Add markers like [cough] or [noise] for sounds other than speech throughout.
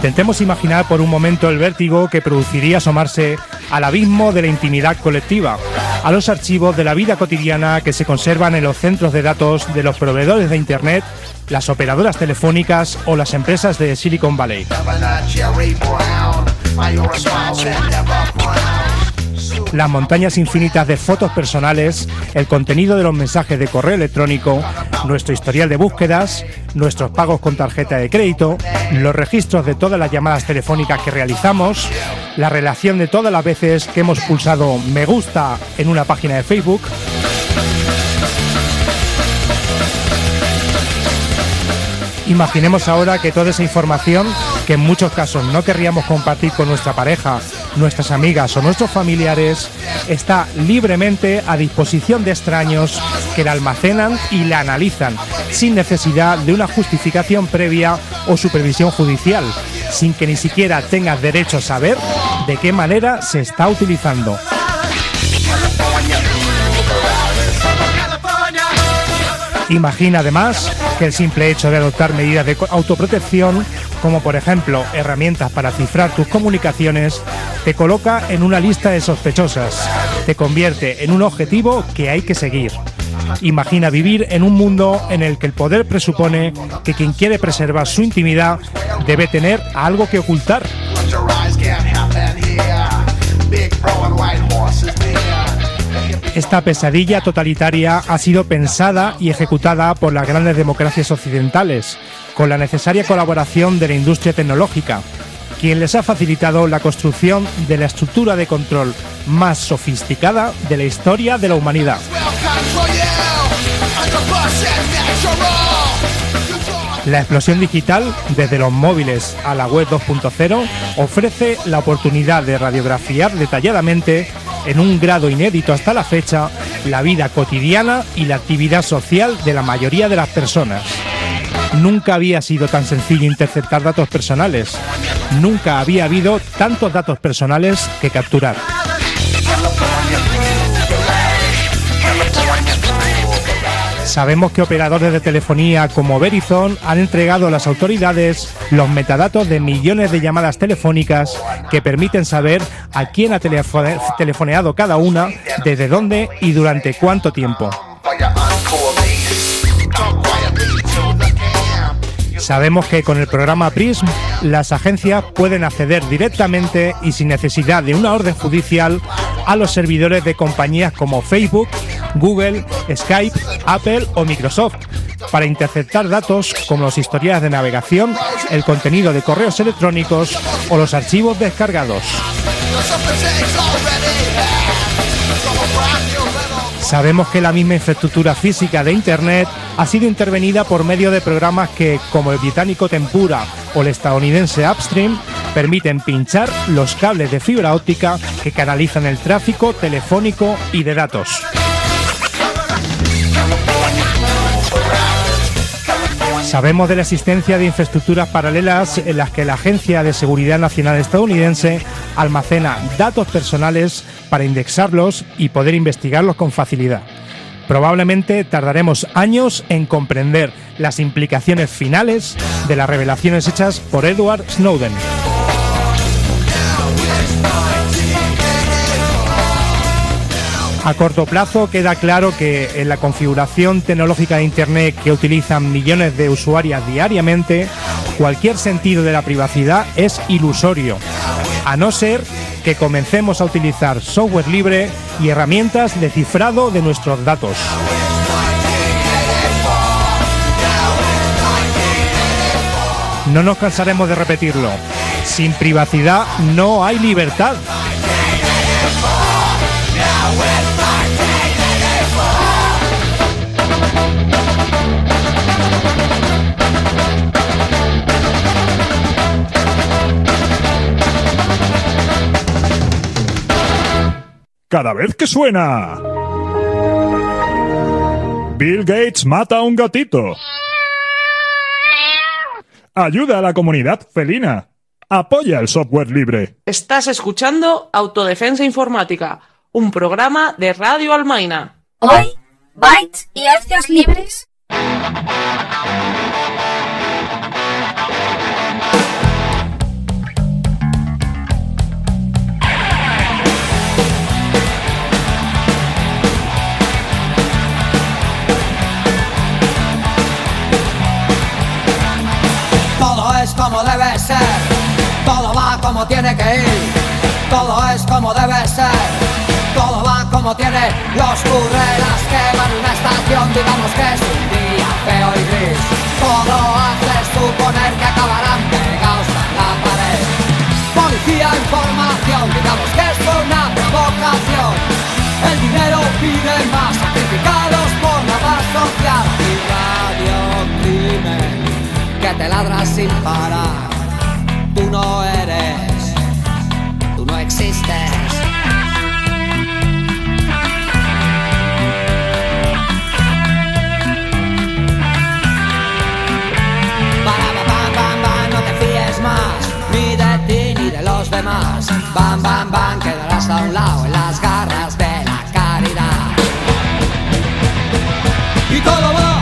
Intentemos imaginar por un momento el vértigo que produciría asomarse al abismo de la intimidad colectiva, a los archivos de la vida cotidiana que se conservan en los centros de datos de los proveedores de Internet, las operadoras telefónicas o las empresas de Silicon Valley. Las montañas infinitas de fotos personales, el contenido de los mensajes de correo electrónico, nuestro historial de búsquedas, nuestros pagos con tarjeta de crédito, los registros de todas las llamadas telefónicas que realizamos, la relación de todas las veces que hemos pulsado me gusta en una página de Facebook. Imaginemos ahora que toda esa información, que en muchos casos no querríamos compartir con nuestra pareja, nuestras amigas o nuestros familiares, está libremente a disposición de extraños que la almacenan y la analizan, sin necesidad de una justificación previa o supervisión judicial, sin que ni siquiera tengas derecho a saber de qué manera se está utilizando. Imagina además que el simple hecho de adoptar medidas de autoprotección, como por ejemplo herramientas para cifrar tus comunicaciones, te coloca en una lista de sospechosas, te convierte en un objetivo que hay que seguir. Imagina vivir en un mundo en el que el poder presupone que quien quiere preservar su intimidad debe tener algo que ocultar. Esta pesadilla totalitaria ha sido pensada y ejecutada por las grandes democracias occidentales, con la necesaria colaboración de la industria tecnológica, quien les ha facilitado la construcción de la estructura de control más sofisticada de la historia de la humanidad. La explosión digital, desde los móviles a la web 2.0, ofrece la oportunidad de radiografiar detalladamente, en un grado inédito hasta la fecha, la vida cotidiana y la actividad social de la mayoría de las personas. Nunca había sido tan sencillo interceptar datos personales. Nunca había habido tantos datos personales que capturar. Sabemos que operadores de telefonía como Verizon han entregado a las autoridades los metadatos de millones de llamadas telefónicas que permiten saber a quién ha telefoneado cada una, desde dónde y durante cuánto tiempo. Sabemos que con el programa PRISM las agencias pueden acceder directamente y sin necesidad de una orden judicial a los servidores de compañías como Facebook, Google, Skype, Apple o Microsoft para interceptar datos como los historiales de navegación, el contenido de correos electrónicos o los archivos descargados. Sabemos que la misma infraestructura física de Internet ha sido intervenida por medio de programas que, como el británico Tempura o el estadounidense Upstream, permiten pinchar los cables de fibra óptica que canalizan el tráfico telefónico y de datos. Sabemos de la existencia de infraestructuras paralelas en las que la Agencia de Seguridad Nacional estadounidense almacena datos personales para indexarlos y poder investigarlos con facilidad. Probablemente tardaremos años en comprender las implicaciones finales de las revelaciones hechas por Edward Snowden. A corto plazo queda claro que en la configuración tecnológica de Internet que utilizan millones de usuarias diariamente, cualquier sentido de la privacidad es ilusorio, a no ser que comencemos a utilizar software libre y herramientas de cifrado de nuestros datos. No nos cansaremos de repetirlo. Sin privacidad no hay libertad. Cada vez que suena. Bill Gates mata a un gatito. Ayuda a la comunidad felina. Apoya el software libre. Estás escuchando Autodefensa Informática, un programa de Radio Almaina. Hoy, bytes y hercios libres. Todo es como debe ser, todo va como tiene que ir, todo es como debe ser, todo va como tiene, los currelas queman una estación, digamos que es un día feo y gris, todo hace suponer que acabarán pegados a la pared. Policía, información, digamos que es una provocación, el dinero pide más, sacrificados por la paz social y radio crimen que te ladras sin parar. Tú no eres, tú no existes. Bam, bam, bam, quedarás a un lado en las garras de la caridad. Y todo va,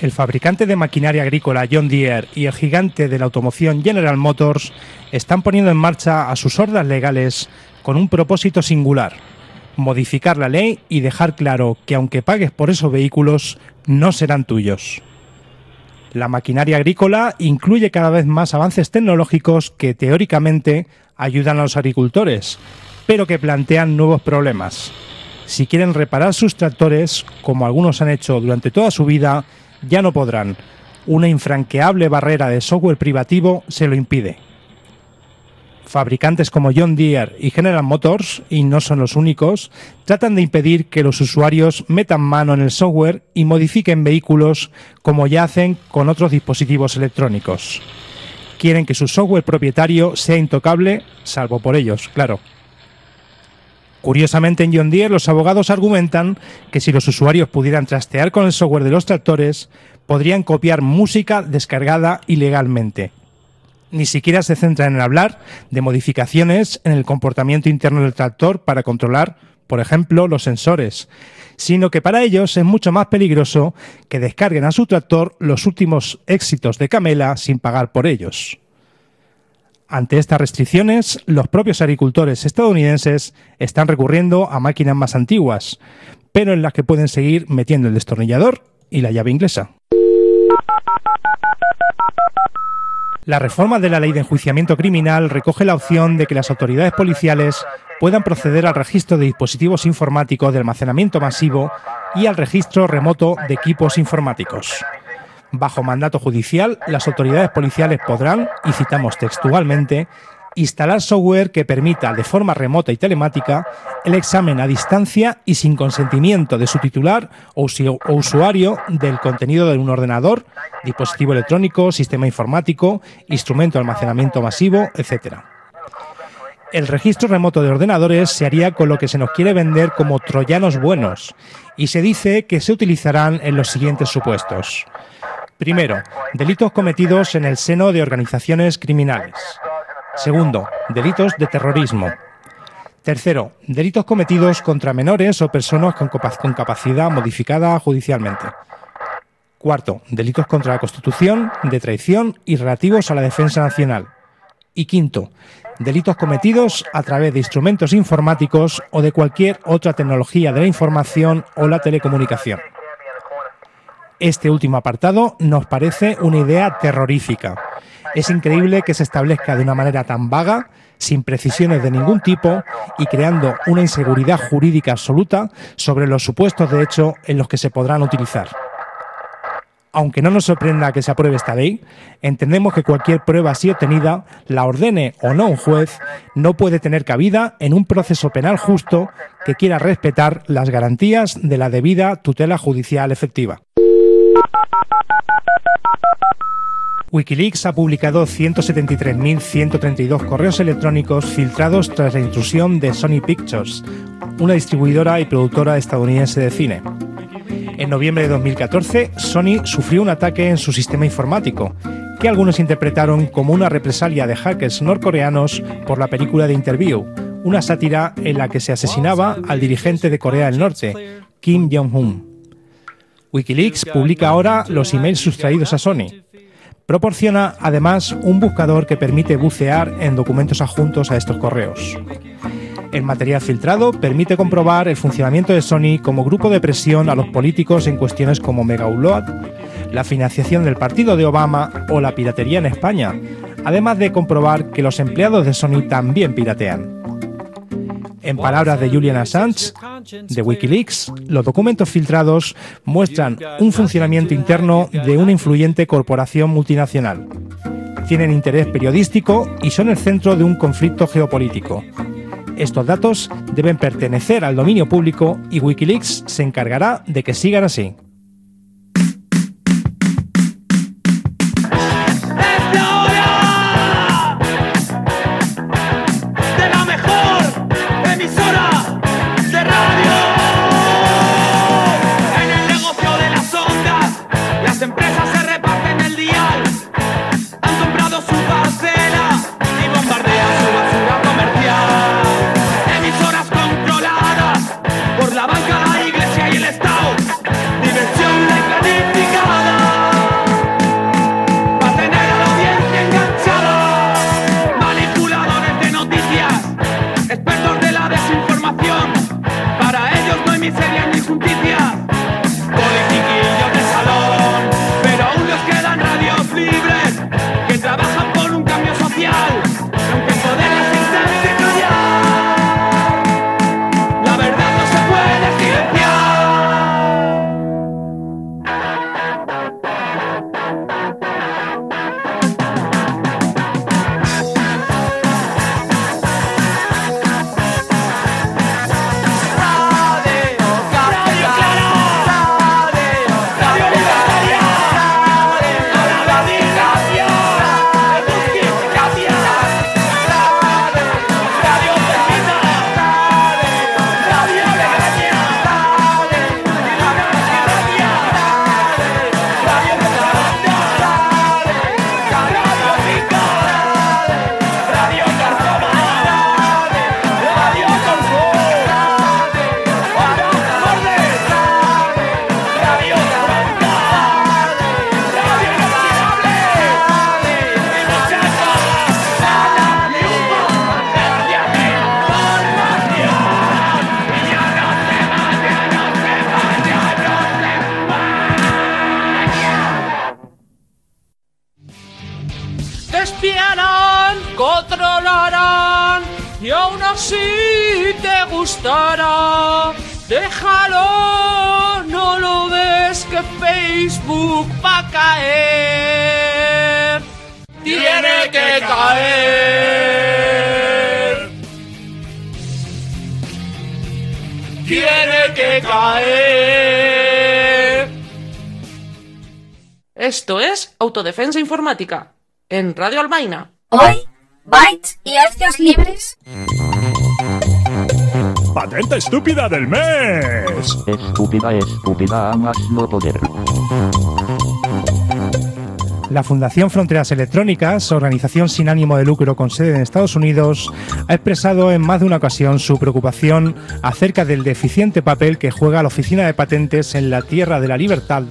El fabricante de maquinaria agrícola John Deere y el gigante de la automoción General Motors están poniendo en marcha a sus hordas legales con un propósito singular, modificar la ley y dejar claro que aunque pagues por esos vehículos, no serán tuyos. La maquinaria agrícola incluye cada vez más avances tecnológicos que teóricamente ayudan a los agricultores, pero que plantean nuevos problemas. Si quieren reparar sus tractores, como algunos han hecho durante toda su vida, ya no podrán. Una infranqueable barrera de software privativo se lo impide. Fabricantes como John Deere y General Motors, y no son los únicos, tratan de impedir que los usuarios metan mano en el software y modifiquen vehículos como ya hacen con otros dispositivos electrónicos. Quieren que su software propietario sea intocable, salvo por ellos, claro. Curiosamente, en John Deere los abogados argumentan que si los usuarios pudieran trastear con el software de los tractores, podrían copiar música descargada ilegalmente. Ni siquiera se centran en hablar de modificaciones en el comportamiento interno del tractor para controlar, por ejemplo, los sensores, sino que para ellos es mucho más peligroso que descarguen a su tractor los últimos éxitos de Camela sin pagar por ellos. Ante estas restricciones, los propios agricultores estadounidenses están recurriendo a máquinas más antiguas, pero en las que pueden seguir metiendo el destornillador y la llave inglesa. La reforma de la ley de enjuiciamiento criminal recoge la opción de que las autoridades policiales puedan proceder al registro de dispositivos informáticos de almacenamiento masivo y al registro remoto de equipos informáticos. Bajo mandato judicial, las autoridades policiales podrán, y citamos textualmente, instalar software que permita de forma remota y telemática el examen a distancia y sin consentimiento de su titular o, usuario del contenido de un ordenador, dispositivo electrónico, sistema informático, instrumento de almacenamiento masivo, etc. El registro remoto de ordenadores se haría con lo que se nos quiere vender como troyanos buenos y se dice que se utilizarán en los siguientes supuestos. Primero, delitos cometidos en el seno de organizaciones criminales. Segundo, delitos de terrorismo. Tercero, delitos cometidos contra menores o personas con, capacidad modificada judicialmente. Cuarto, delitos contra la Constitución, de traición y relativos a la defensa nacional. Y quinto, delitos cometidos a través de instrumentos informáticos o de cualquier otra tecnología de la información o la telecomunicación. Este último apartado nos parece una idea terrorífica es increíble que se establezca de una manera tan vaga, sin precisiones de ningún tipo y creando una inseguridad jurídica absoluta sobre los supuestos de hecho en los que se podrán utilizar. Aunque no nos sorprenda que se apruebe esta ley, entendemos que cualquier prueba así obtenida, la ordene o no un juez, no puede tener cabida en un proceso penal justo que quiera respetar las garantías de la debida tutela judicial efectiva. Wikileaks ha publicado 173.132 correos electrónicos filtrados tras la intrusión de Sony Pictures, una distribuidora y productora estadounidense de cine. En noviembre de 2014, Sony sufrió un ataque en su sistema informático, que algunos interpretaron como una represalia de hackers norcoreanos por la película de Interview, una sátira en la que se asesinaba al dirigente de Corea del Norte, Kim Jong-un. Wikileaks publica ahora los emails sustraídos a Sony, Proporciona además un buscador que permite bucear en documentos adjuntos a estos correos. El material filtrado permite comprobar el funcionamiento de Sony como grupo de presión a los políticos en cuestiones como Mega la financiación del partido de Obama o la piratería en España, además de comprobar que los empleados de Sony también piratean. En palabras de Julian Assange, de Wikileaks, los documentos filtrados muestran un funcionamiento interno de una influyente corporación multinacional. Tienen interés periodístico y son el centro de un conflicto geopolítico. Estos datos deben pertenecer al dominio público y Wikileaks se encargará de que sigan así. Autodefensa Informática en Radio Almaina. Hoy, bytes y hercios libres. Patente estúpida del mes. Estúpida, estúpida, a más no poder. La Fundación Fronteras Electrónicas, organización sin ánimo de lucro con sede en Estados Unidos, ha expresado en más de una ocasión su preocupación acerca del deficiente papel que juega la Oficina de Patentes en la Tierra de la Libertad,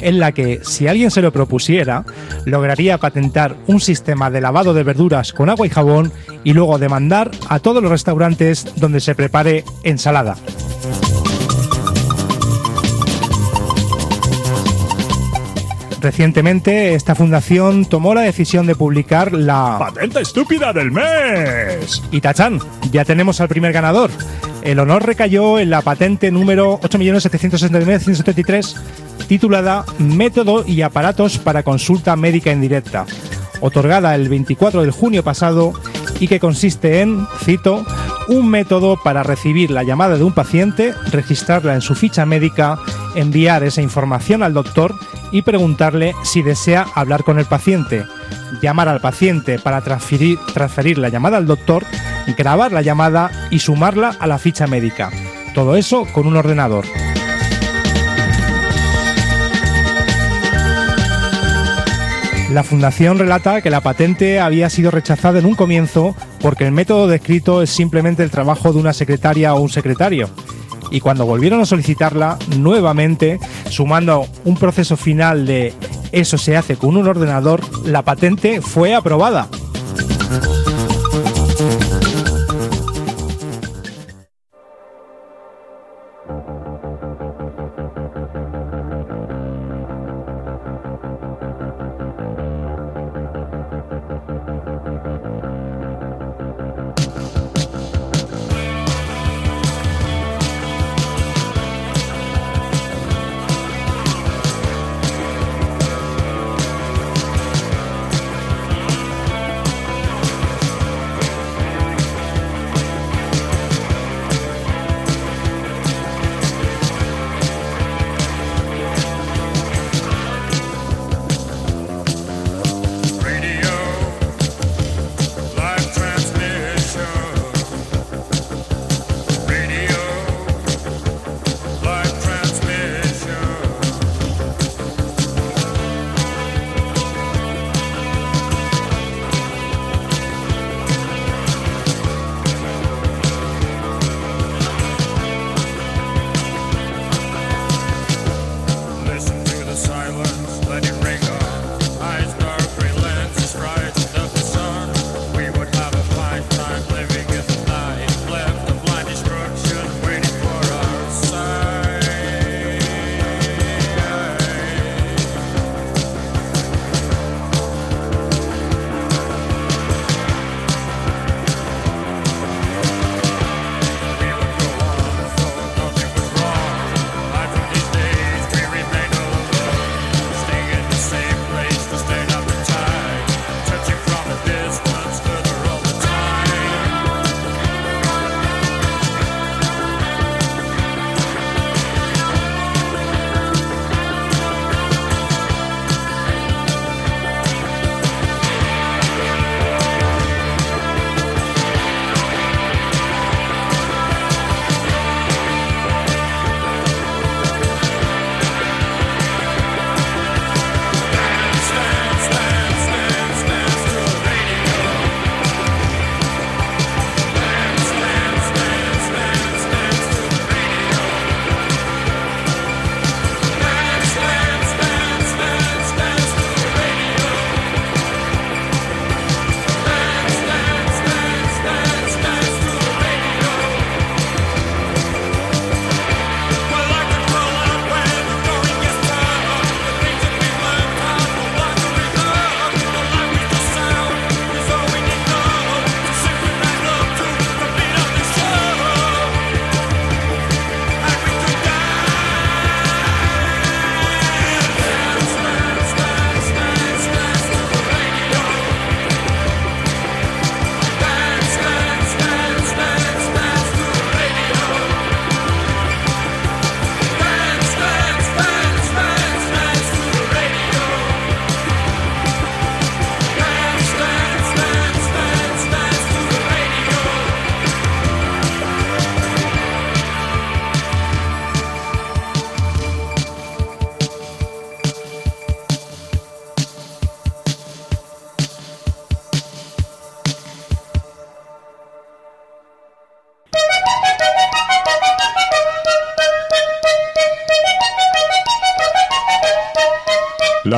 en la que, si alguien se lo propusiera, lograría patentar un sistema de lavado de verduras con agua y jabón y luego demandar a todos los restaurantes donde se prepare ensalada. Recientemente, esta fundación tomó la decisión de publicar la Patente estúpida del mes. y tachán, ya tenemos al primer ganador. El honor recayó en la patente número 8.769.173 titulada Método y aparatos para consulta médica indirecta, otorgada el 24 de junio pasado y que consiste en, cito, un método para recibir la llamada de un paciente, registrarla en su ficha médica, enviar esa información al doctor y preguntarle si desea hablar con el paciente, llamar al paciente para transferir, la llamada al doctor, grabar la llamada y sumarla a la ficha médica. Todo eso con un ordenador. La fundación relata que la patente había sido rechazada en un comienzo porque el método descrito es simplemente el trabajo de una secretaria o un secretario. Y cuando volvieron a solicitarla nuevamente, sumando un proceso final de eso se hace con un ordenador, la patente fue aprobada.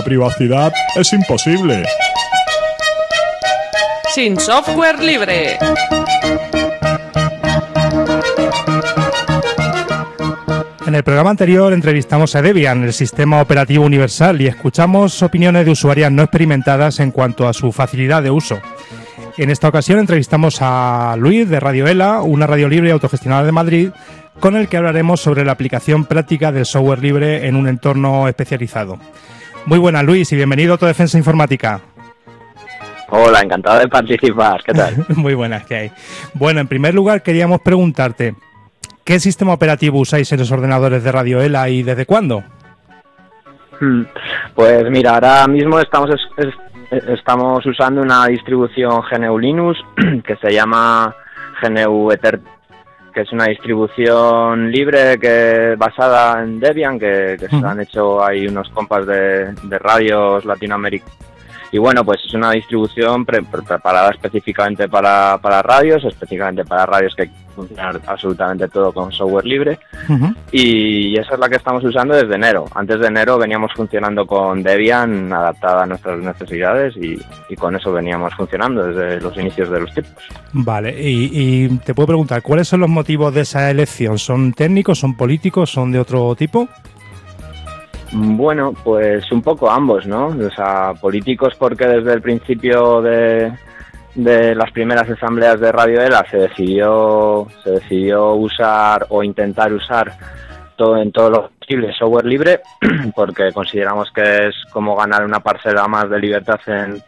Privacidad es imposible. Sin software libre. En el programa anterior entrevistamos a Debian, el sistema operativo universal, y escuchamos opiniones de usuarias no experimentadas en cuanto a su facilidad de uso. En esta ocasión entrevistamos a Luis de Radio ELA, una radio libre autogestionada de Madrid, con el que hablaremos sobre la aplicación práctica del software libre en un entorno especializado. Muy buenas Luis y bienvenido a Autodefensa Informática. Hola, encantado de participar. ¿Qué tal? [laughs] Muy buenas, ¿qué hay? Bueno, en primer lugar queríamos preguntarte, ¿qué sistema operativo usáis en los ordenadores de Radio ELA y desde cuándo? Hmm, Pues mira, ahora mismo estamos es- es- estamos usando una distribución GNU Linux [clears throat] que se llama GNU Ether, que es una distribución libre que basada en Debian, que, que se han hecho ahí unos compas de, de radios latinoamericanos. Y bueno, pues es una distribución pre- pre- preparada específicamente para, para radios, específicamente para radios que funcionan absolutamente todo con software libre. Y esa es la que estamos usando desde enero. Antes de enero veníamos funcionando con Debian adaptada a nuestras necesidades y, y con eso veníamos funcionando desde los inicios de los tiempos. Vale, y, y te puedo preguntar, ¿cuáles son los motivos de esa elección? ¿Son técnicos, son políticos, son de otro tipo? Bueno, pues un poco ambos, ¿no? O sea, políticos porque desde el principio de, de las primeras asambleas de Radio ELA se decidió, se decidió usar o intentar usar todo en todo lo posible software libre [clears throat] porque consideramos que es como ganar una parcela más de libertad en,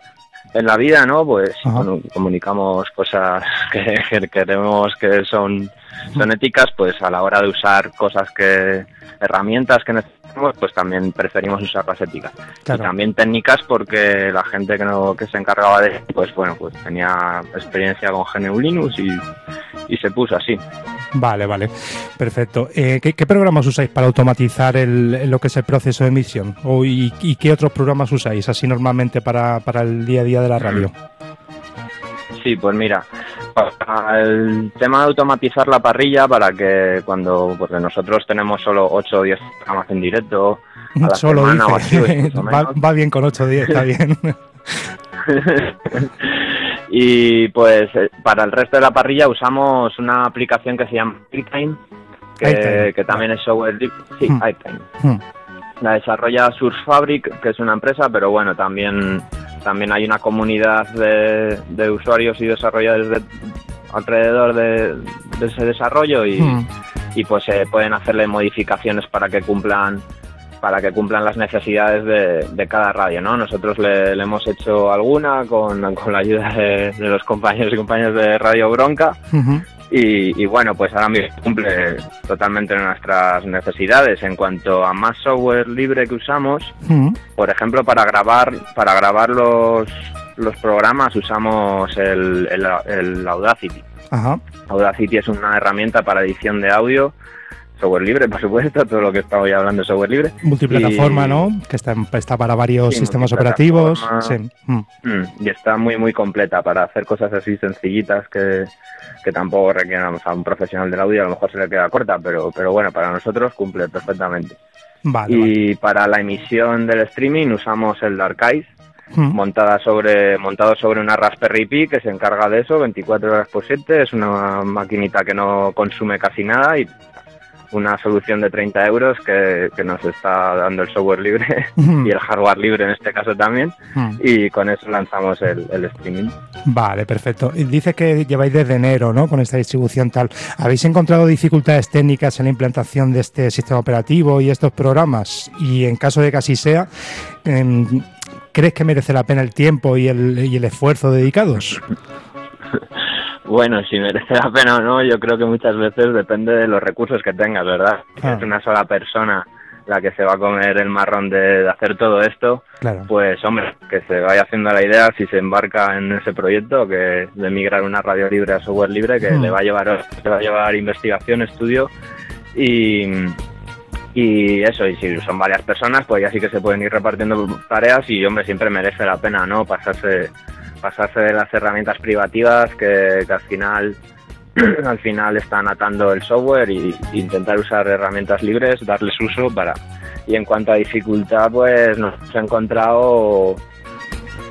en la vida, ¿no? Pues bueno, comunicamos cosas [laughs] que, que queremos que son, son éticas, pues a la hora de usar cosas que, herramientas que necesitamos, pues también preferimos usar las éticas. Claro. Y también técnicas porque la gente que, no, que se encargaba de pues bueno, pues tenía experiencia con GNU Linux y, y se puso así. Vale, vale. Perfecto. Eh, ¿qué, qué programas usáis para automatizar el, lo que es el proceso de emisión? O, y, y qué otros programas usáis así normalmente para, para el día a día de la radio? [clears throat] Sí, pues mira, para el tema de automatizar la parrilla para que cuando, porque nosotros tenemos solo 8 o 10 programas en directo a la Solo semana o así, o va, bien con 8 o 10, está bien. [laughs] y pues eh, para el resto de la parrilla usamos una aplicación que se llama iTime, que, iTime, que también es software libre. Sí, Hmm. Hmm. La desarrolla Source Fabric, que es una empresa, pero bueno, también, también hay una comunidad de, de usuarios y desarrolladores de- alrededor de, de ese desarrollo y, Hmm. y pues se pueden hacerle modificaciones para que cumplan para que cumplan las necesidades de, de cada radio, ¿no? Nosotros le, le hemos hecho alguna con, con la ayuda de, de los compañeros y compañeras de Radio Bronca. Y, y bueno, pues ahora mismo cumple totalmente nuestras necesidades en cuanto a más software libre que usamos. Ujú. Por ejemplo, para grabar, para grabar los, los programas usamos el, el, el Audacity. Audacity es una herramienta para edición de audio, software libre, por supuesto, todo lo que estamos ya hablando es software libre. Multiplataforma, Y- ¿no? Que está, está para varios Sí, sistemas operativos. Sí. Mm. Mm, y está muy, muy completa para hacer cosas así sencillitas que, que tampoco requieren a un profesional del audio, a lo mejor se le queda corta, pero, pero bueno, para nosotros cumple perfectamente. Vale, vale. y para la emisión del streaming usamos el Darkeye, Mm. montada sobre, montado sobre una Raspberry Pi que se encarga de eso 24 horas por 7. Es una maquinita que no consume casi nada y una solución de 30 euros que, que nos está dando el software libre [laughs] y el hardware libre en este caso también. Y con eso lanzamos el, el streaming. Vale, perfecto. Y Dice que lleváis desde enero, ¿no? Con esta distribución tal. ¿Habéis encontrado dificultades técnicas en la implantación de este sistema operativo y estos programas? Y en caso de que así sea, em, ¿crees que merece la pena el tiempo y el, y el esfuerzo dedicados? Bueno, si merece la pena o no, yo creo que muchas veces depende de los recursos que tengas, ¿verdad? Si Ah. es una sola persona la que se va a comer el marrón de, de hacer todo esto, Claro. pues hombre, que se vaya haciendo la idea si se embarca en ese proyecto que de migrar una radio libre a software libre que Hmm. le va a llevar le va a llevar investigación, estudio y y eso, y si son varias personas, pues ya sí que se pueden ir repartiendo tareas y hombre, siempre merece la pena, ¿no? Pasarse pasarse de las herramientas privativas que, que al final [clears throat] al final están atando el software y, y intentar usar herramientas libres, darles uso para... Y en cuanto a dificultad, pues nos hemos encontrado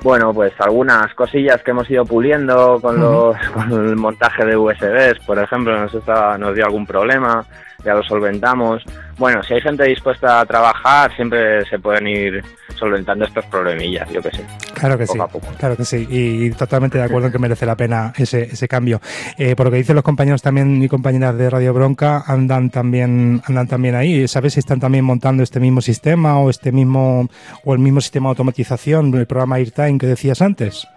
bueno, pues algunas cosillas que hemos ido puliendo con, los, [laughs] con el montaje de USBs, por ejemplo, nos, está- nos dio algún problema, ya lo solventamos. Bueno, si hay gente dispuesta a trabajar, siempre se pueden ir solventando estos problemillas, yo qué sé. Claro que sí, Poco a poco. claro que sí, y totalmente de acuerdo en que merece la pena ese, ese cambio. Eh, por lo que dicen los compañeros también y compañeras de Radio Bronca, andan también, andan también ahí. ¿Sabes si están también montando este mismo sistema o este mismo o el mismo sistema de automatización, el programa AirTime que decías antes?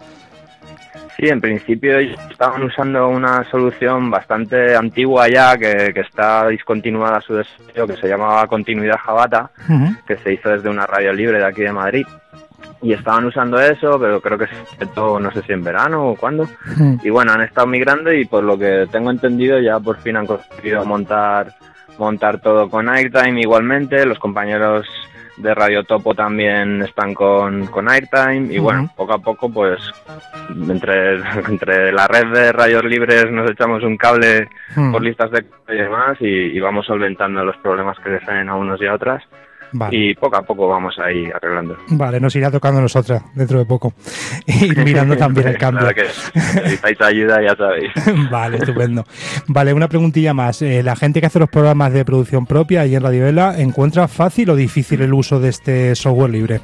Sí, en principio estaban usando una solución bastante antigua ya, que, que está discontinuada su desarrollo, que se llamaba Continuidad Jabata. Que se hizo desde una radio libre de aquí de Madrid. Y estaban usando eso, pero creo que se intentó, no sé si en verano o cuándo. Y bueno, han estado migrando y por lo que tengo entendido ya por fin han conseguido montar montar todo con Airtime igualmente. Los compañeros de Radio Topo también están con, con Airtime y bueno, poco a poco pues entre, [laughs] entre la red de radios libres nos echamos un cable por listas de y demás y, y vamos solventando los problemas que les salen a unos y a otras Vale. y poco a poco vamos ahí arreglando. Vale, nos irá tocando a nosotras dentro de poco. [laughs] Y mirando también el [laughs] cambio. Claro que si necesitáis ayuda, ya sabéis. [laughs] Vale, estupendo. Vale, una preguntilla más. Eh, la gente que hace los programas de producción propia ahí en Radio Vela, ¿encuentra fácil o difícil el uso de este software libre?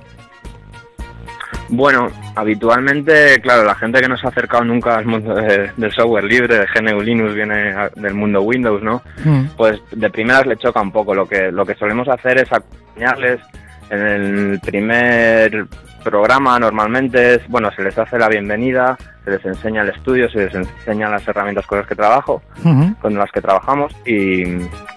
Bueno, habitualmente, claro, la gente que no se ha acercado nunca al mundo de- del software libre, de GNU Linux, viene a- del mundo Windows, ¿no? Mm. Pues de primeras le choca un poco. Lo que, lo que solemos hacer es acompañarles en el primer programa normalmente es, bueno, se les hace la bienvenida, se les enseña el estudio, se les enseña las herramientas con las que trabajo, con las que trabajamos y,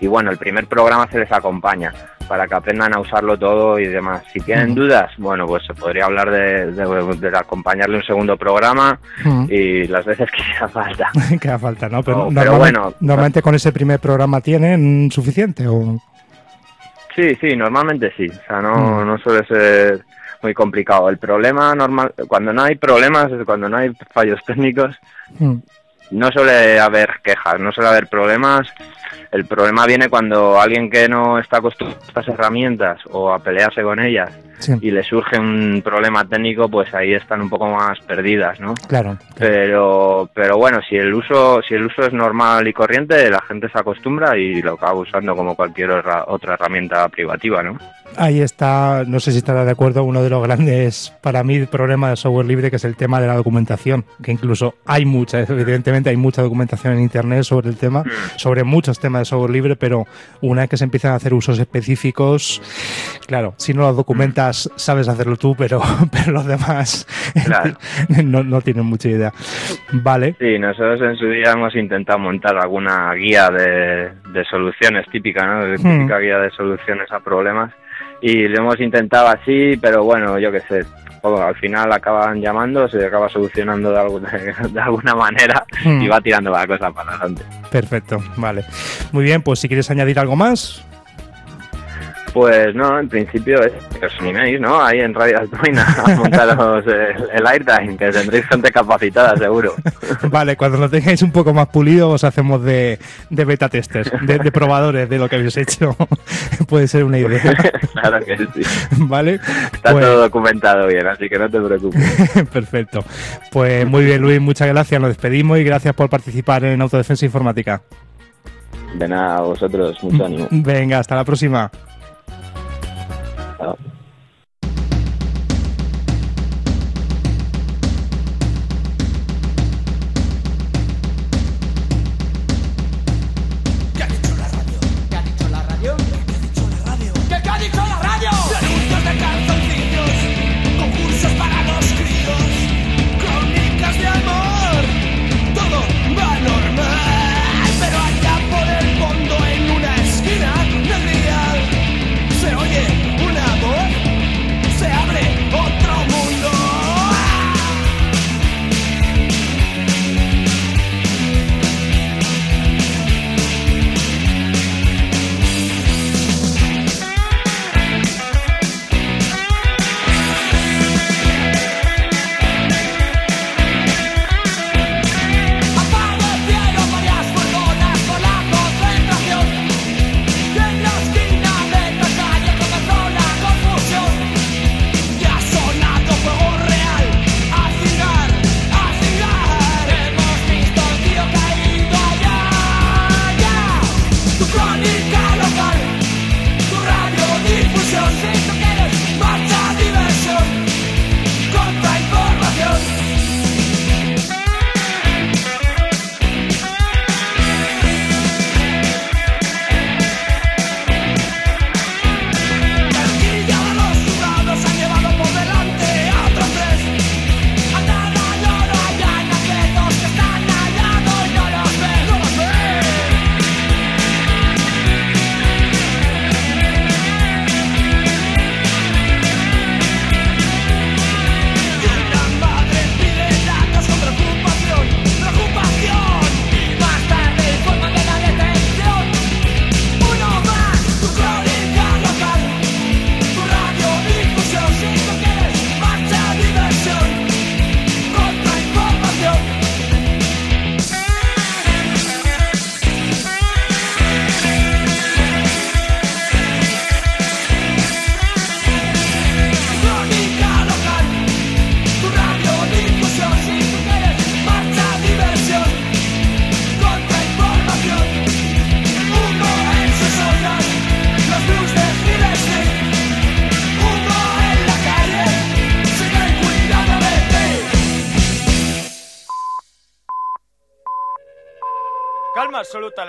y bueno, el primer programa se les acompaña para que aprendan a usarlo todo y demás. Si tienen dudas, bueno, pues se podría hablar de, de- de acompañarle un segundo programa y las veces que haga falta. [laughs] que haga falta, ¿no? Pero, No, pero normalmente, bueno. normalmente con ese primer programa tienen suficiente o Sí, sí, normalmente sí. O sea, no, Mm. no suele ser muy complicado. El problema normal, cuando no hay problemas, cuando no hay fallos [laughs] técnicos, Mm. no suele haber quejas, no suele haber problemas. El problema viene cuando alguien que no está acostumbrado a estas herramientas o a pelearse con ellas sí, y le surge un problema técnico, pues ahí están un poco más perdidas, ¿no? claro. Pero, pero bueno, si el uso, si el uso es normal y corriente, la gente se acostumbra y lo acaba usando como cualquier otra, otra herramienta privativa, ¿no? Ahí está, no sé si estará de acuerdo, uno de los grandes, para mí, problemas de software libre, que es el tema de la documentación, que incluso hay mucha, evidentemente hay mucha documentación en Internet sobre el tema, sobre muchos temas de software libre, pero una vez que se empiezan a hacer usos específicos, claro, si no los documentas, sabes hacerlo tú, pero, [laughs] pero los demás Claro. [laughs] no, no tienen mucha idea. Vale. Sí, nosotros en su día hemos intentado montar alguna guía de, de soluciones típica, ¿no? De típica guía de soluciones a problemas. Y lo hemos intentado así, pero bueno, yo qué sé. bueno, al final acaban llamando, se acaba solucionando de alguna, [laughs] de alguna manera Hmm. y va tirando la cosa para adelante. Perfecto, vale. Muy bien, pues si quieres añadir algo más. Pues no, en principio es que os animéis, ¿no? Ahí en Radio Altoina [laughs] a montaros el, el airtime, que tendréis gente capacitada, seguro. [laughs] Vale, cuando lo tengáis un poco más pulido, os hacemos de, de beta testers, de, de probadores de lo que habéis hecho. [laughs] Puede ser una idea. claro que sí. Vale, Está pues, todo documentado bien, así que no te preocupes. perfecto. Pues muy bien, Luis, muchas gracias. Nos despedimos y gracias por participar en Autodefensa Informática. De nada, a vosotros, mucho ánimo. Venga, hasta la próxima. Oh.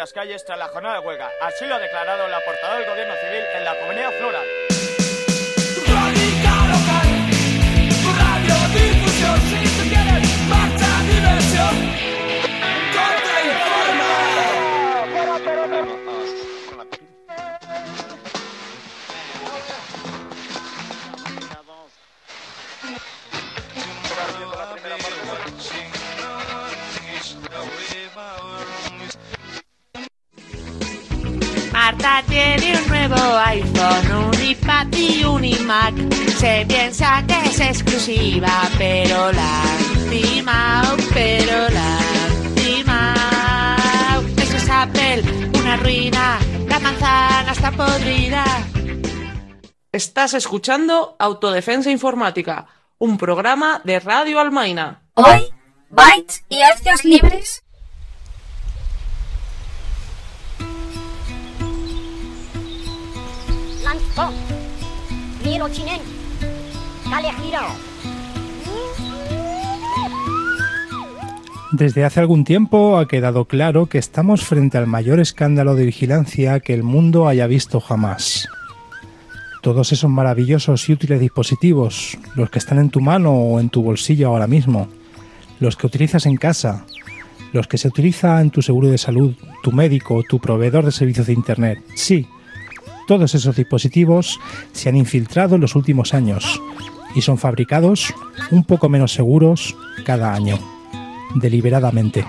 Las calles tras la jornada de huelga. Así lo ha declarado la Se piensa que es exclusiva, pero lástima, pero lástima. Eso es Apple, una ruina, la manzana está podrida. Estás escuchando Autodefensa Informática, un programa de Radio Almaina. Hoy, bytes y hercios libres. Lanzó. Chinen. Calejiro. Desde hace algún tiempo ha quedado claro que estamos frente al mayor escándalo de vigilancia que el mundo haya visto jamás. Todos esos maravillosos y útiles dispositivos, los que están en tu mano o en tu bolsillo ahora mismo, los que utilizas en casa, los que se utiliza en tu seguro de salud, tu médico, tu proveedor de servicios de Internet, sí, todos esos dispositivos se han infiltrado en los últimos años y son fabricados un poco menos seguros cada año deliberadamente.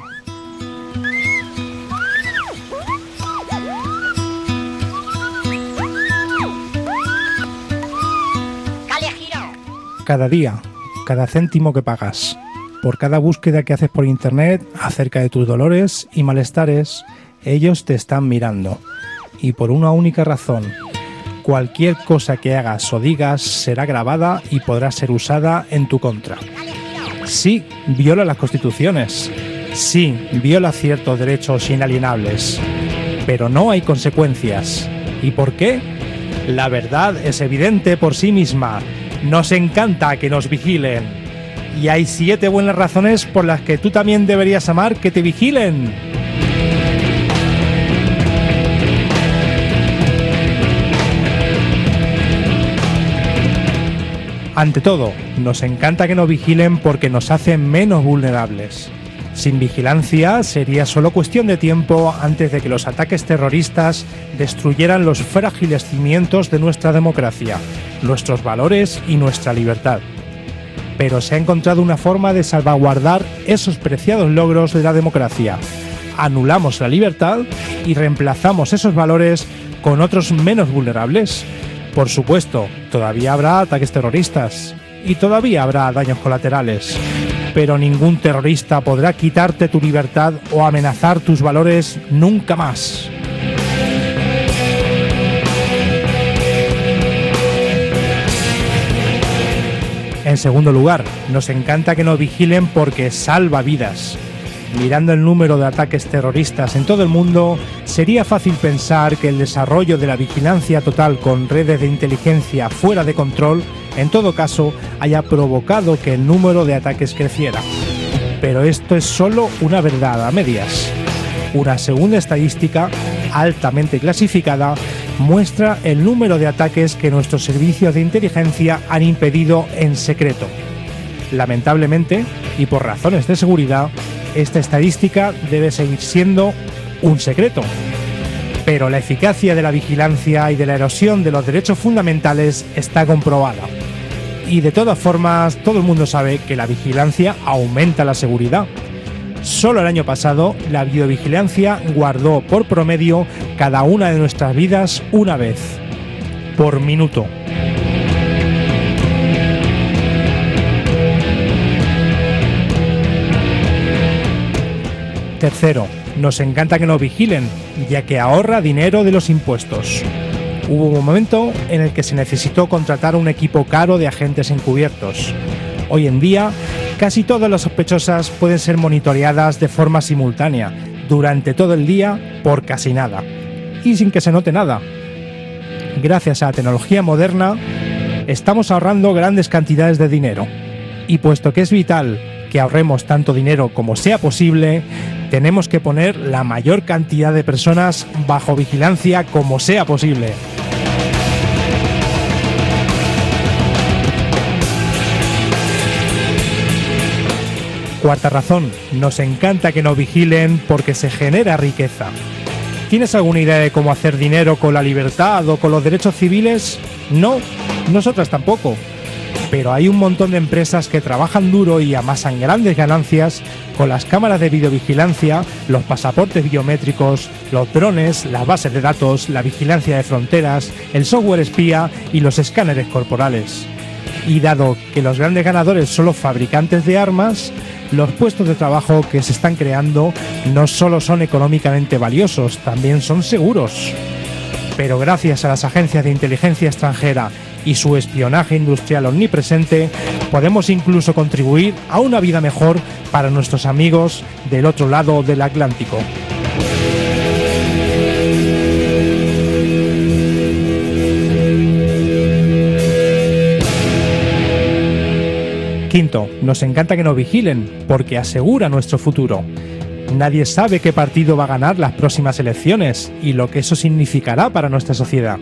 Cada día, cada céntimo que pagas, por cada búsqueda que haces por internet acerca de tus dolores y malestares, ellos te están mirando. Y por una única razón, cualquier cosa que hagas o digas será grabada y podrá ser usada en tu contra. Sí, viola las constituciones. Sí, viola ciertos derechos inalienables. Pero no hay consecuencias. ¿Y por qué? La verdad es evidente por sí misma. Nos encanta que nos vigilen. Y hay siete buenas razones por las que tú también deberías amar que te vigilen. Ante todo, nos encanta que nos vigilen porque nos hacen menos vulnerables. Sin vigilancia sería solo cuestión de tiempo antes de que los ataques terroristas destruyeran los frágiles cimientos de nuestra democracia, nuestros valores y nuestra libertad. Pero se ha encontrado una forma de salvaguardar esos preciados logros de la democracia. Anulamos la libertad y reemplazamos esos valores con otros menos vulnerables. Por supuesto, todavía habrá ataques terroristas y todavía habrá daños colaterales, pero ningún terrorista podrá quitarte tu libertad o amenazar tus valores nunca más. En segundo lugar, nos encanta que nos vigilen porque salva vidas. Mirando el número de ataques terroristas en todo el mundo, Sería fácil pensar que el desarrollo de la vigilancia total con redes de inteligencia fuera de control, en todo caso, haya provocado que el número de ataques creciera. Pero esto es solo una verdad a medias. Una segunda estadística, altamente clasificada, muestra el número de ataques que nuestros servicios de inteligencia han impedido en secreto. Lamentablemente, y por razones de seguridad, esta estadística debe seguir siendo un secreto. Pero la eficacia de la vigilancia y de la erosión de los derechos fundamentales está comprobada. Y de todas formas, todo el mundo sabe que la vigilancia aumenta la seguridad. Solo el año pasado, la videovigilancia guardó por promedio cada una de nuestras vidas una vez, por minuto. Tercero, nos encanta que nos vigilen, ya que ahorra dinero de los impuestos. Hubo un momento en el que se necesitó contratar un equipo caro de agentes encubiertos. Hoy en día, casi todas las sospechosas pueden ser monitoreadas de forma simultánea, durante todo el día, por casi nada, y sin que se note nada. Gracias a la tecnología moderna, estamos ahorrando grandes cantidades de dinero. Y puesto que es vital que ahorremos tanto dinero como sea posible, tenemos que poner la mayor cantidad de personas bajo vigilancia como sea posible. Cuarta razón, nos encanta que nos vigilen porque se genera riqueza. ¿Tienes alguna idea de cómo hacer dinero con la libertad o con los derechos civiles? No, nosotras tampoco. Pero hay un montón de empresas que trabajan duro y amasan grandes ganancias con las cámaras de videovigilancia, los pasaportes biométricos, los drones, las bases de datos, la vigilancia de fronteras, el software espía y los escáneres corporales. Y dado que los grandes ganadores son los fabricantes de armas, los puestos de trabajo que se están creando no solo son económicamente valiosos, también son seguros. Pero gracias a las agencias de inteligencia extranjera y su espionaje industrial omnipresente, podemos incluso contribuir a una vida mejor para nuestros amigos del otro lado del Atlántico. Quinto, nos encanta que nos vigilen porque asegura nuestro futuro. Nadie sabe qué partido va a ganar las próximas elecciones y lo que eso significará para nuestra sociedad.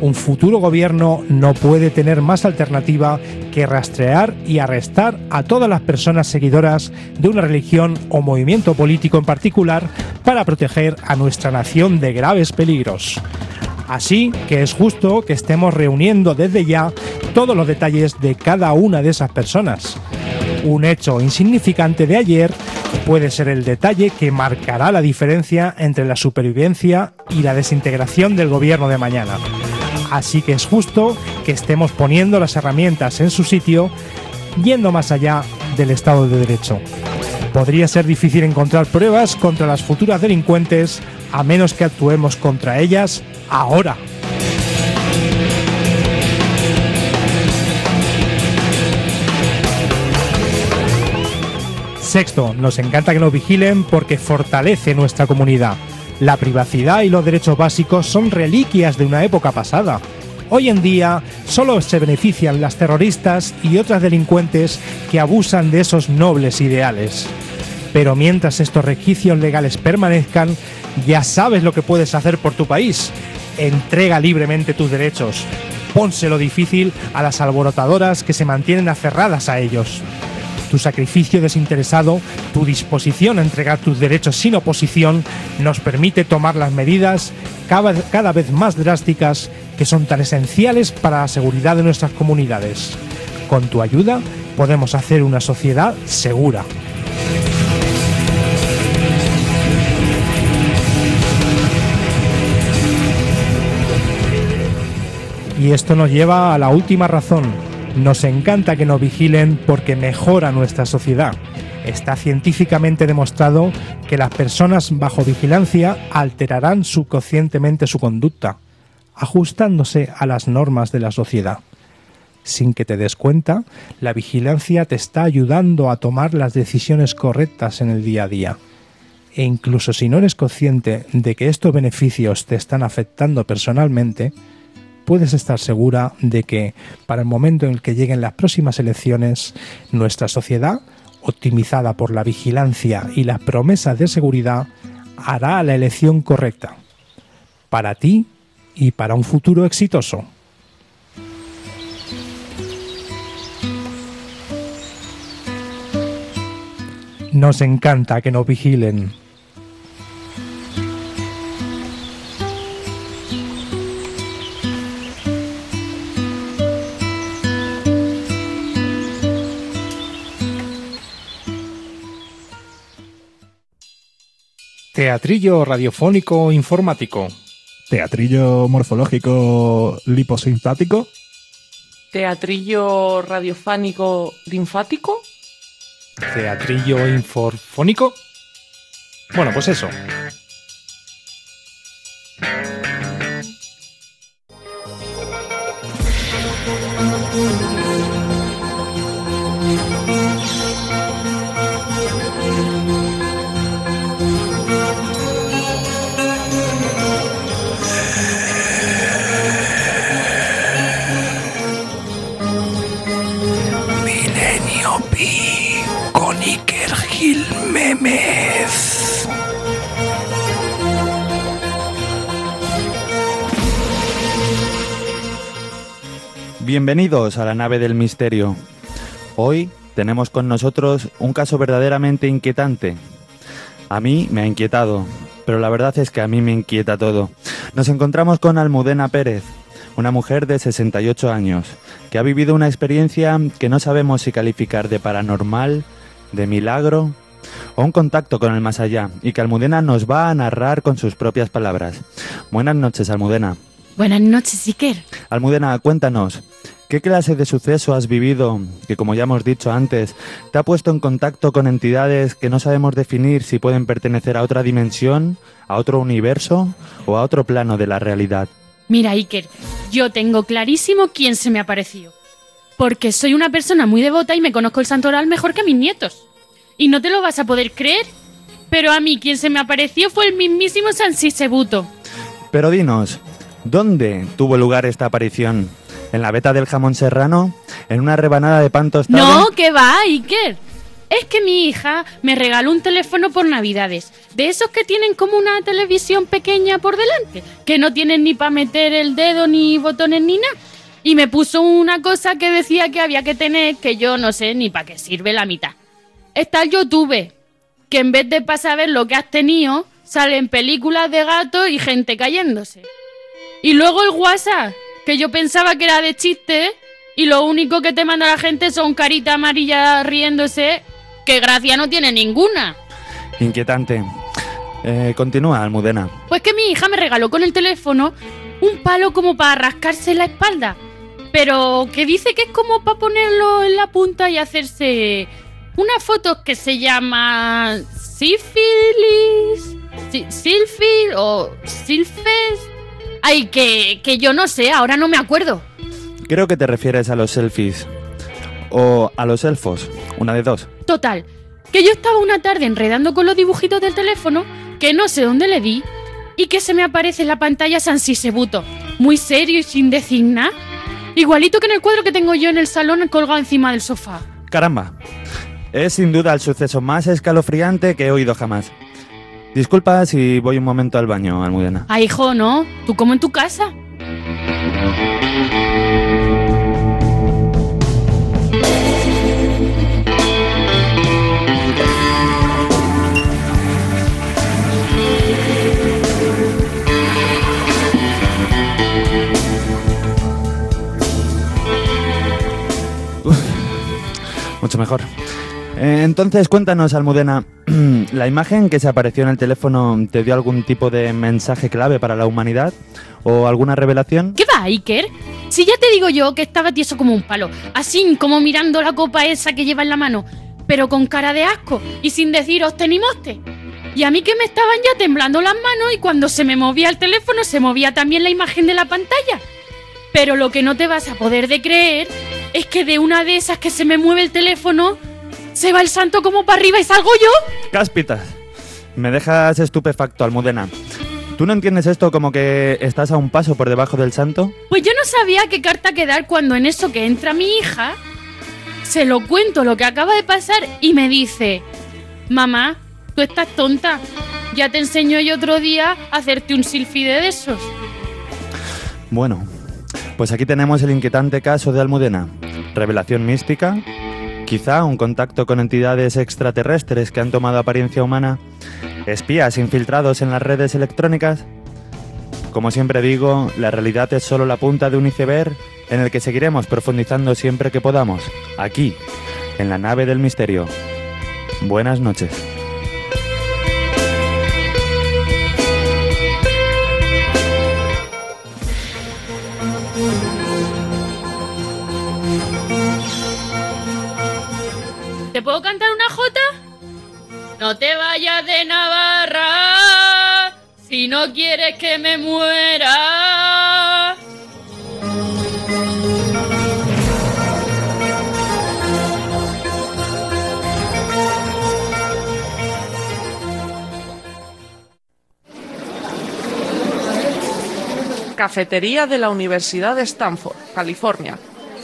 Un futuro gobierno no puede tener más alternativa que rastrear y arrestar a todas las personas seguidoras de una religión o movimiento político en particular para proteger a nuestra nación de graves peligros. Así que es justo que estemos reuniendo desde ya todos los detalles de cada una de esas personas. Un hecho insignificante de ayer puede ser el detalle que marcará la diferencia entre la supervivencia y la desintegración del gobierno de mañana. Así que es justo que estemos poniendo las herramientas en su sitio, yendo más allá del Estado de Derecho. Podría ser difícil encontrar pruebas contra las futuras delincuentes a menos que actuemos contra ellas ahora. Sexto, nos encanta que nos vigilen porque fortalece nuestra comunidad. La privacidad y los derechos básicos son reliquias de una época pasada. Hoy en día solo se benefician las terroristas y otras delincuentes que abusan de esos nobles ideales. Pero mientras estos requisitos legales permanezcan, ya sabes lo que puedes hacer por tu país. Entrega libremente tus derechos. Pónselo difícil a las alborotadoras que se mantienen aferradas a ellos. Tu sacrificio desinteresado, tu disposición a entregar tus derechos sin oposición, nos permite tomar las medidas cada, vez más drásticas que son tan esenciales para la seguridad de nuestras comunidades. Con tu ayuda podemos hacer una sociedad segura. Y esto nos lleva a la última razón. Nos encanta que nos vigilen porque mejora nuestra sociedad. Está científicamente demostrado que las personas bajo vigilancia alterarán subconscientemente su conducta, ajustándose a las normas de la sociedad. Sin que te des cuenta, la vigilancia te está ayudando a tomar las decisiones correctas en el día a día. e incluso si no eres consciente de que estos beneficios te están afectando personalmente, puedes estar segura de que para el momento en el que lleguen las próximas elecciones, nuestra sociedad, optimizada por la vigilancia y las promesas de seguridad, hará la elección correcta para ti y para un futuro exitoso. Nos encanta que nos vigilen. Teatrillo radiofónico informático. Teatrillo morfológico liposintático. Teatrillo radiofánico linfático. Teatrillo inforfónico. Bueno, pues eso. Bienvenidos a la nave del misterio. Hoy tenemos con nosotros un caso verdaderamente inquietante. A mí me ha inquietado, pero la verdad es que a mí me inquieta todo. Nos encontramos con Almudena Pérez, una mujer de 68 años, que ha vivido una experiencia que no sabemos si calificar de paranormal, de milagro o un contacto con el más allá, y que Almudena nos va a narrar con sus propias palabras. Buenas noches, Almudena. Buenas noches, Iker. Almudena, cuéntanos, ¿qué clase de suceso has vivido que, como ya hemos dicho antes, te ha puesto en contacto con entidades que no sabemos definir si pueden pertenecer a otra dimensión, a otro universo o a otro plano de la realidad? Mira, Iker, yo tengo clarísimo quién se me apareció. Porque soy una persona muy devota y me conozco el santoral mejor que mis nietos. Y no te lo vas a poder creer. Pero a mí quien se me apareció fue el mismísimo San Sisebuto. Pero dinos, ¿dónde tuvo lugar esta aparición? ¿En la veta del jamón serrano? ¿En una rebanada de pan tostado? No, que va, Iker. Es que mi hija me regaló un teléfono por Navidades. De esos que tienen como una televisión pequeña por delante. Que no tienen ni para meter el dedo, ni botones, ni nada. Y me puso una cosa que decía que había que tener, que yo no sé ni para qué sirve la mitad. Está el YouTube, que en vez de pasar a ver lo que has tenido, salen películas de gatos y gente cayéndose. Y luego el WhatsApp, que yo pensaba que era de chiste, y lo único que te manda la gente son caritas amarillas riéndose, que gracia no tiene ninguna. Inquietante. Eh, continúa, Almudena. Pues que mi hija me regaló con el teléfono un palo como para rascarse la espalda. Pero que dice que es como para ponerlo en la punta y hacerse una foto que se llama sífilis, sí- silfil o silfes. Ay, que, que yo no sé, ahora no me acuerdo. Creo que te refieres a los selfies. O a los elfos. Una de dos. Total, que yo estaba una tarde enredando con los dibujitos del teléfono, que no sé dónde le di, y que se me aparece en la pantalla San Sisebuto, muy serio y sin decir nada. Igualito que en el cuadro que tengo yo en el salón colgado encima del sofá. Caramba. Es sin duda el suceso más escalofriante que he oído jamás. Disculpa si voy un momento al baño, Almudena. Ah, hijo, ¿no? ¿Tú como en tu casa? Mucho mejor. Eh, entonces, cuéntanos, Almudena, [clears throat] ¿la imagen que se apareció en el teléfono te dio algún tipo de mensaje clave para la humanidad? ¿O alguna revelación? ¿Qué va, Iker? Si ya te digo yo que estaba tieso como un palo, así como mirando la copa esa que lleva en la mano, pero con cara de asco y sin decir hoste ni moste. Y a mí que me estaban ya temblando las manos y cuando se me movía el teléfono se movía también la imagen de la pantalla. Pero lo que no te vas a poder de creer es que de una de esas que se me mueve el teléfono, se va el santo como para arriba y salgo yo. Cáspitas. Me dejas estupefacto, Almudena. ¿Tú no entiendes esto como que estás a un paso por debajo del santo? Pues yo no sabía qué carta quedar cuando en eso que entra mi hija, se lo cuento lo que acaba de pasar y me dice, mamá, tú estás tonta, ya te enseño yo otro día a hacerte un silfide de esos. Bueno, pues aquí tenemos el inquietante caso de Almudena. Revelación mística, quizá un contacto con entidades extraterrestres que han tomado apariencia humana, espías infiltrados en las redes electrónicas. Como siempre digo, la realidad es solo la punta de un iceberg en el que seguiremos profundizando siempre que podamos, aquí, en la nave del misterio. Buenas noches. No te vayas de Navarra si no quieres que me muera. Cafetería de la Universidad de Stanford, California.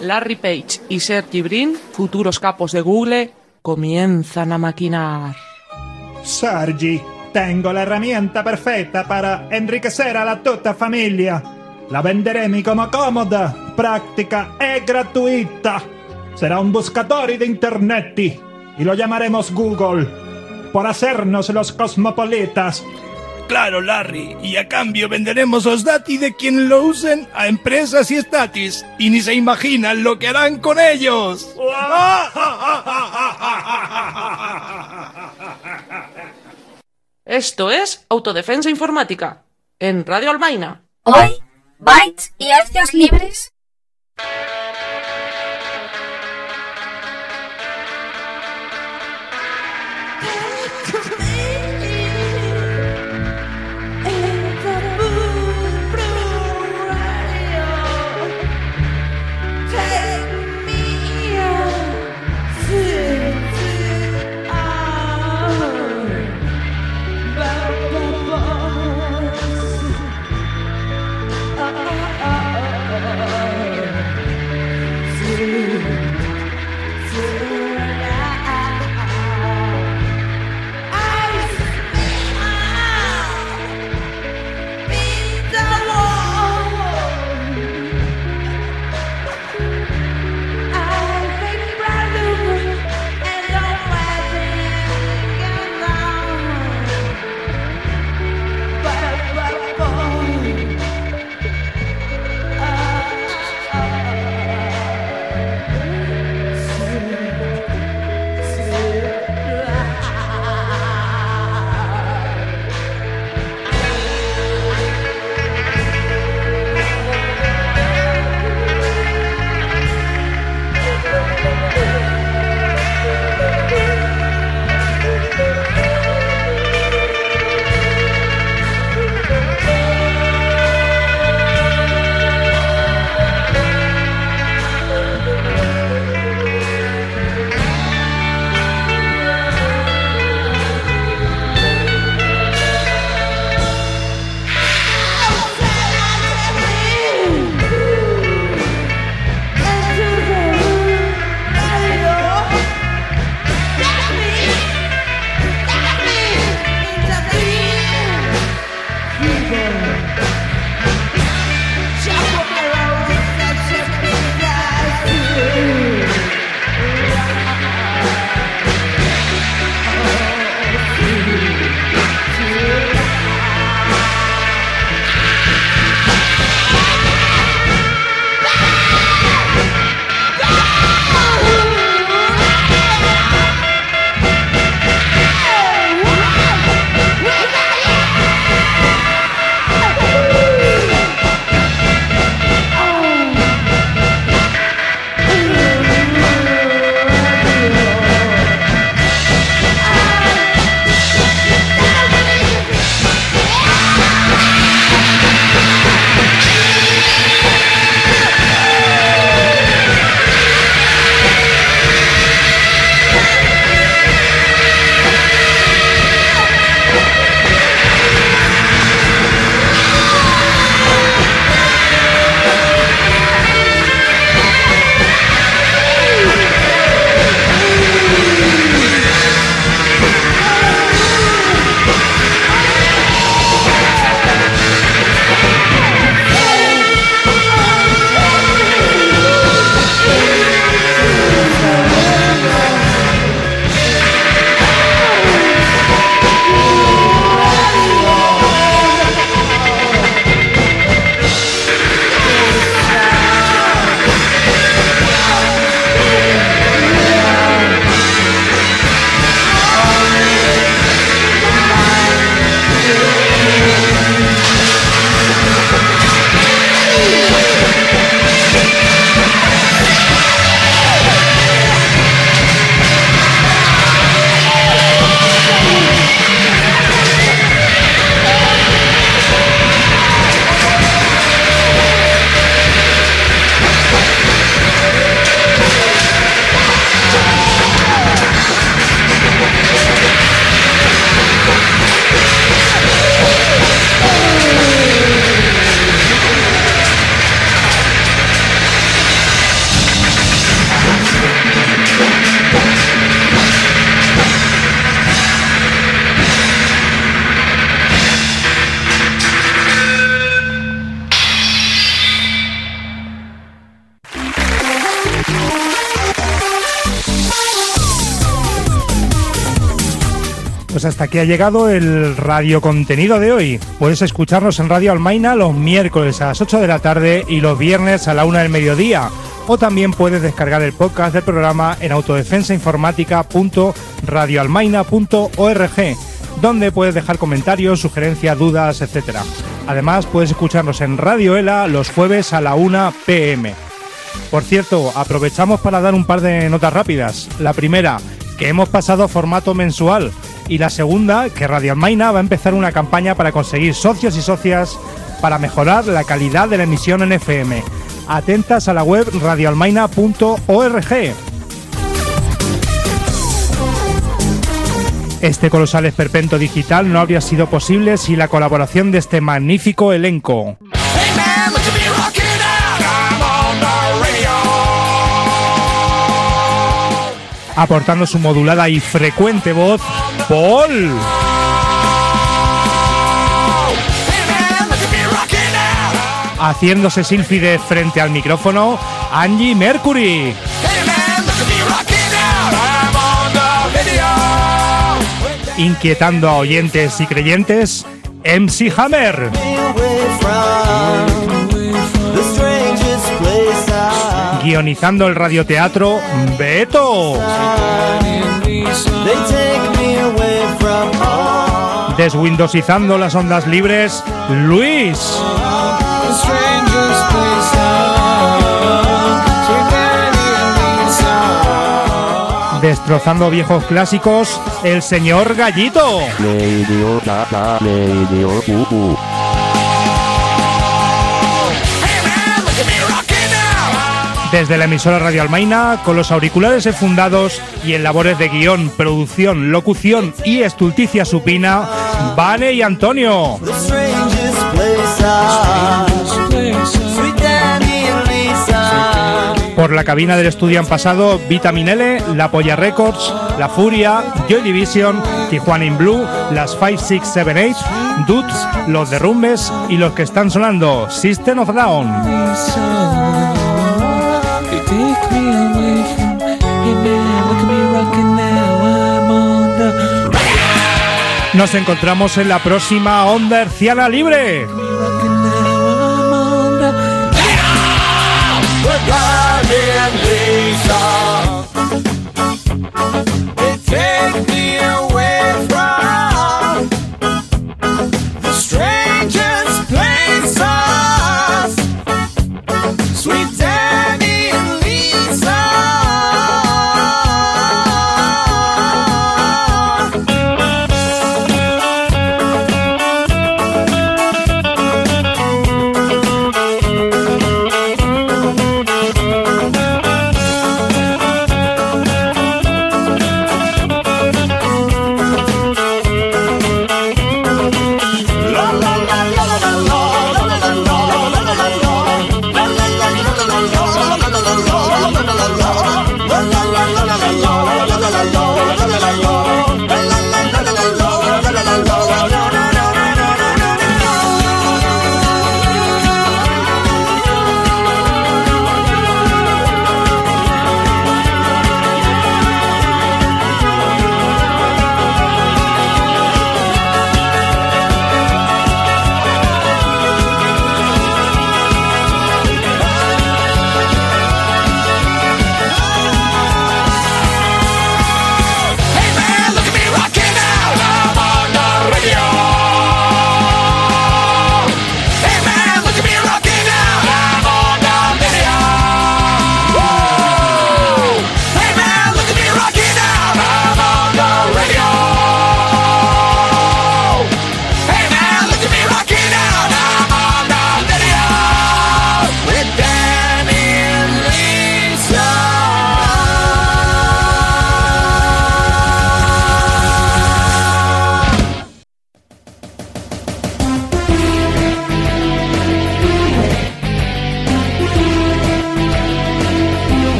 Larry Page y Sergey Brin, futuros capos de Google, comienzan a maquinar. Sergi, tengo la herramienta perfetta para enriquecer a la tutta familia. La venderemo como cómoda, práctica e gratuita. Será un buscador de internet y lo llamaremos Google por hacernos los cosmopolitas. Claro, Larry, y a cambio venderemos los dati de quien lo usen a empresas y estatis, y ni se imaginan lo que harán con ellos. [laughs] [laughs] Esto es Autodefensa Informática, en Radio Almaina. Hoy, bytes y hercios libres. Aquí ha llegado el radio contenido de hoy. Puedes escucharnos en Radio Almaina los miércoles a las 8 de la tarde y los viernes a la 1 del mediodía. O también puedes descargar el podcast del programa en autodefensainformática.radioalmaina.org, donde puedes dejar comentarios, sugerencias, dudas, etc. Además, puedes escucharnos en Radio Ela los jueves a la 1 pm. Por cierto, aprovechamos para dar un par de notas rápidas. La primera, que hemos pasado a formato mensual. Y la segunda, que Radio Almaina va a empezar una campaña para conseguir socios y socias para mejorar la calidad de la emisión en FM. Atentas a la web radioalmaina.org. Este colosal esperpento digital no habría sido posible sin la colaboración de este magnífico elenco. Aportando su modulada y frecuente voz, Paul. Haciéndose sílfide frente al micrófono, Angie Mercury. Inquietando a oyentes y creyentes, MC Hammer. Guionizando el radioteatro, Beto. Deswindosizando las ondas libres, Luis. Destrozando viejos clásicos, el señor Gallito. Desde la emisora Radio Almaina, con los auriculares enfundados y en labores de guion, producción, locución y estulticia supina, Vane y Antonio. Por la cabina del estudio han pasado Vitaminele, La Polla Records, La Furia, Joy Division, Tijuana in Blue, las 5678, Dudes, Los Derrumbes y los que están sonando, System of Nos encontramos en la próxima Onda Herciana Libre.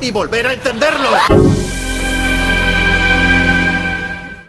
Y volver a.